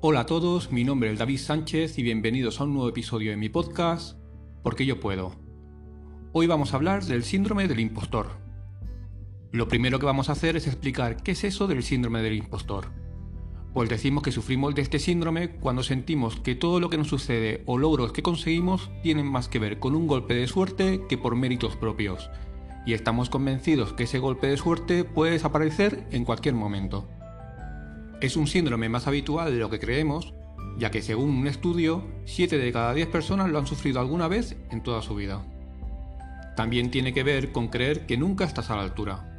Hola a todos, mi nombre es David Sánchez y bienvenidos a un nuevo episodio de mi podcast, Porque yo puedo. Hoy vamos a hablar del síndrome del impostor. Lo primero que vamos a hacer es explicar qué es eso del síndrome del impostor. Pues decimos que sufrimos de este síndrome cuando sentimos que todo lo que nos sucede o logros que conseguimos tienen más que ver con un golpe de suerte que por méritos propios, y estamos convencidos que ese golpe de suerte puede desaparecer en cualquier momento. Es un síndrome más habitual de lo que creemos, ya que según un estudio, 7 de cada 10 personas lo han sufrido alguna vez en toda su vida. También tiene que ver con creer que nunca estás a la altura.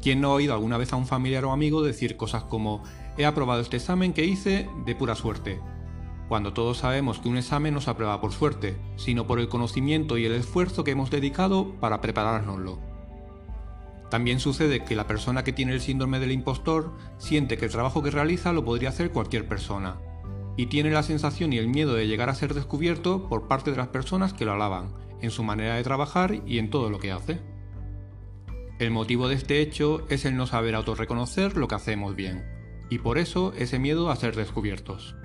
¿Quién no ha oído alguna vez a un familiar o amigo decir cosas como he aprobado este examen que hice de pura suerte? Cuando todos sabemos que un examen no se aprueba por suerte, sino por el conocimiento y el esfuerzo que hemos dedicado para preparárnoslo. También sucede que la persona que tiene el síndrome del impostor siente que el trabajo que realiza lo podría hacer cualquier persona, y tiene la sensación y el miedo de llegar a ser descubierto por parte de las personas que lo alaban, en su manera de trabajar y en todo lo que hace. El motivo de este hecho es el no saber autorreconocer lo que hacemos bien, y por eso ese miedo a ser descubiertos.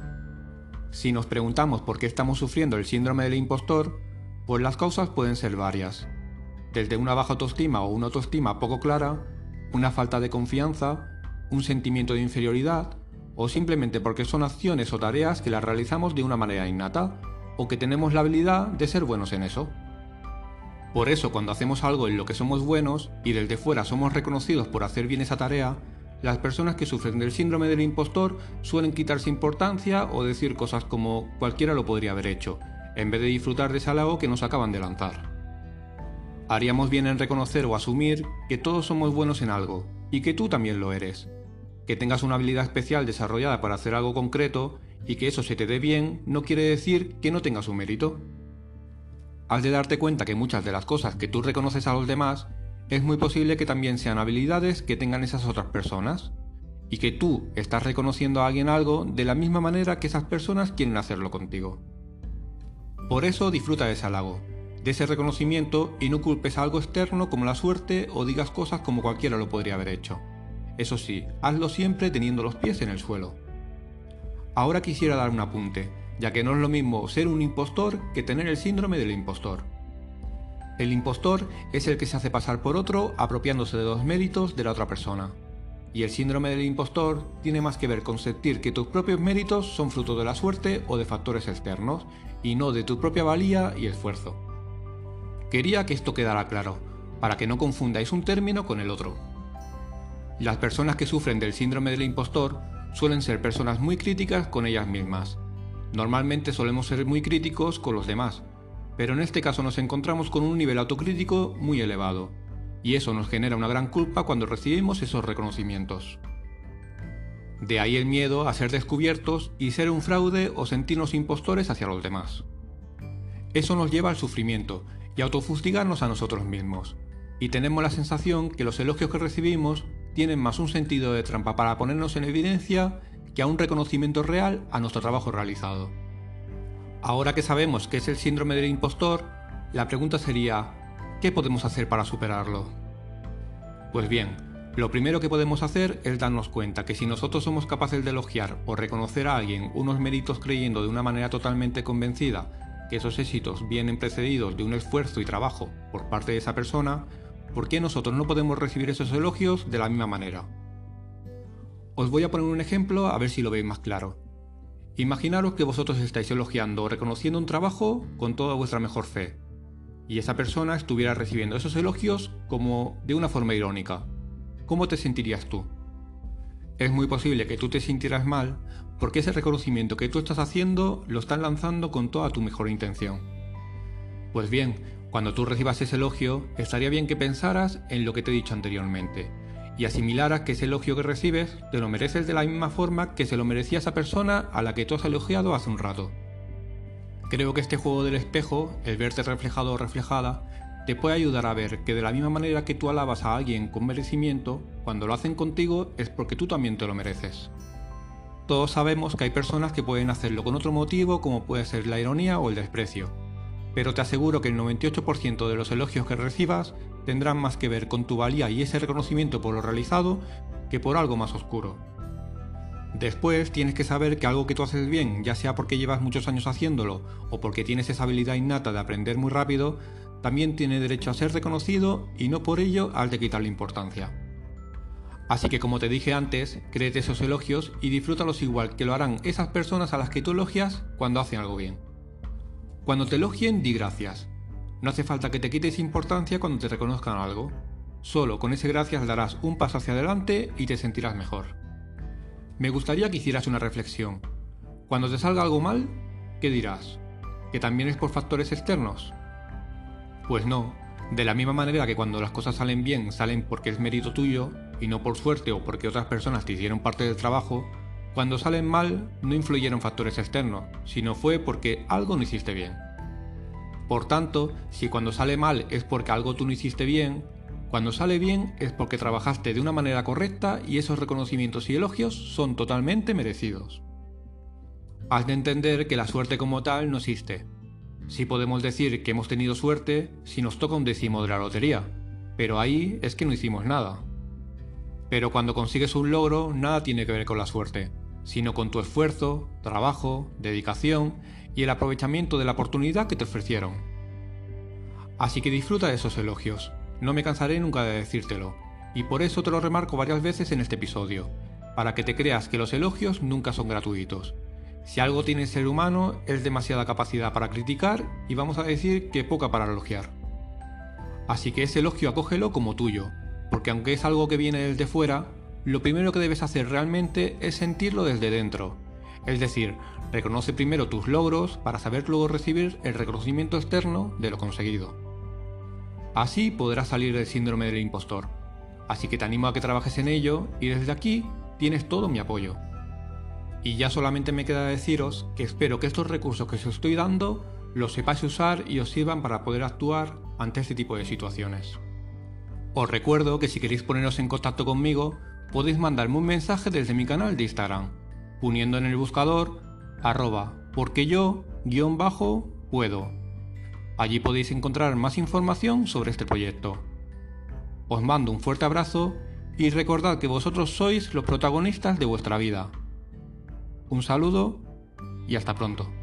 Si nos preguntamos por qué estamos sufriendo el síndrome del impostor, pues las causas pueden ser varias, desde una baja autoestima o una autoestima poco clara, una falta de confianza, un sentimiento de inferioridad, o simplemente porque son acciones o tareas que las realizamos de una manera innata, o que tenemos la habilidad de ser buenos en eso. Por eso cuando hacemos algo en lo que somos buenos y desde fuera somos reconocidos por hacer bien esa tarea, las personas que sufren del síndrome del impostor suelen quitarse importancia o decir cosas como cualquiera lo podría haber hecho, en vez de disfrutar de ese halago que nos acaban de lanzar. Haríamos bien en reconocer o asumir que todos somos buenos en algo, y que tú también lo eres. Que tengas una habilidad especial desarrollada para hacer algo concreto y que eso se te dé bien no quiere decir que no tengas un mérito. Has de darte cuenta que muchas de las cosas que tú reconoces a los demás es muy posible que también sean habilidades que tengan esas otras personas, y que tú estás reconociendo a alguien algo de la misma manera que esas personas quieren hacerlo contigo. Por eso disfruta de ese halago, de ese reconocimiento y no culpes algo externo como la suerte o digas cosas como cualquiera lo podría haber hecho. Eso sí, hazlo siempre teniendo los pies en el suelo. Ahora quisiera dar un apunte, ya que no es lo mismo ser un impostor que tener el síndrome del impostor. El impostor es el que se hace pasar por otro apropiándose de los méritos de la otra persona. Y el síndrome del impostor tiene más que ver con sentir que tus propios méritos son fruto de la suerte o de factores externos, y no de tu propia valía y esfuerzo. Quería que esto quedara claro, para que no confundáis un término con el otro. Las personas que sufren del síndrome del impostor suelen ser personas muy críticas con ellas mismas. Normalmente solemos ser muy críticos con los demás, pero en este caso nos encontramos con un nivel autocrítico muy elevado, y eso nos genera una gran culpa cuando recibimos esos reconocimientos. De ahí el miedo a ser descubiertos y ser un fraude o sentirnos impostores hacia los demás. Eso nos lleva al sufrimiento y autofustigarnos a nosotros mismos. Y tenemos la sensación que los elogios que recibimos tienen más un sentido de trampa para ponernos en evidencia que a un reconocimiento real a nuestro trabajo realizado. Ahora que sabemos que es el síndrome del impostor, la pregunta sería, ¿qué podemos hacer para superarlo? Pues bien, lo primero que podemos hacer es darnos cuenta que si nosotros somos capaces de elogiar o reconocer a alguien unos méritos creyendo de una manera totalmente convencida que esos éxitos vienen precedidos de un esfuerzo y trabajo por parte de esa persona, ¿por qué nosotros no podemos recibir esos elogios de la misma manera? Os voy a poner un ejemplo a ver si lo veis más claro. Imaginaros que vosotros estáis elogiando o reconociendo un trabajo con toda vuestra mejor fe, y esa persona estuviera recibiendo esos elogios como de una forma irónica. ¿Cómo te sentirías tú? Es muy posible que tú te sintieras mal porque ese reconocimiento que tú estás haciendo lo están lanzando con toda tu mejor intención. Pues bien, cuando tú recibas ese elogio, estaría bien que pensaras en lo que te he dicho anteriormente y asimilaras que ese elogio que recibes te lo mereces de la misma forma que se lo merecía esa persona a la que tú has elogiado hace un rato. Creo que este juego del espejo, el verte reflejado o reflejada, te puede ayudar a ver que de la misma manera que tú alabas a alguien con merecimiento, cuando lo hacen contigo es porque tú también te lo mereces. Todos sabemos que hay personas que pueden hacerlo con otro motivo como puede ser la ironía o el desprecio, pero te aseguro que el 98% de los elogios que recibas tendrán más que ver con tu valía y ese reconocimiento por lo realizado que por algo más oscuro. Después tienes que saber que algo que tú haces bien, ya sea porque llevas muchos años haciéndolo o porque tienes esa habilidad innata de aprender muy rápido, también tiene derecho a ser reconocido y no por ello al de quitarle importancia. Así que como te dije antes, créete esos elogios y disfrútalos igual que lo harán esas personas a las que tú elogias cuando hacen algo bien. Cuando te elogien, di gracias. No hace falta que te quites importancia cuando te reconozcan algo. Solo con ese gracias darás un paso hacia adelante y te sentirás mejor. Me gustaría que hicieras una reflexión. Cuando te salga algo mal, ¿qué dirás? ¿Que también es por factores externos? Pues no, de la misma manera que cuando las cosas salen bien salen porque es mérito tuyo y no por suerte o porque otras personas te hicieron parte del trabajo, cuando salen mal no influyeron factores externos, sino fue porque algo no hiciste bien. Por tanto, si cuando sale mal es porque algo tú no hiciste bien, cuando sale bien es porque trabajaste de una manera correcta y esos reconocimientos y elogios son totalmente merecidos. Has de entender que la suerte como tal no existe. Sí podemos decir que hemos tenido suerte si nos toca un décimo de la lotería, pero ahí es que no hicimos nada. Pero cuando consigues un logro, nada tiene que ver con la suerte, sino con tu esfuerzo, trabajo, dedicación y el aprovechamiento de la oportunidad que te ofrecieron. Así que disfruta de esos elogios, no me cansaré nunca de decírtelo, y por eso te lo remarco varias veces en este episodio, para que te creas que los elogios nunca son gratuitos. Si algo tiene el ser humano es demasiada capacidad para criticar y vamos a decir que poca para elogiar. Así que ese elogio acógelo como tuyo, porque aunque es algo que viene desde fuera, lo primero que debes hacer realmente es sentirlo desde dentro. Es decir, reconoce primero tus logros para saber luego recibir el reconocimiento externo de lo conseguido. Así podrás salir del síndrome del impostor. Así que te animo a que trabajes en ello y desde aquí tienes todo mi apoyo. Y ya solamente me queda deciros que espero que estos recursos que os estoy dando los sepáis usar y os sirvan para poder actuar ante este tipo de situaciones. Os recuerdo que si queréis poneros en contacto conmigo, podéis mandarme un mensaje desde mi canal de Instagram, poniendo en el buscador arroba porque yo guion bajo puedo Allí podéis encontrar más información sobre este proyecto. Os mando un fuerte abrazo y recordad que vosotros sois los protagonistas de vuestra vida. Un saludo y hasta pronto.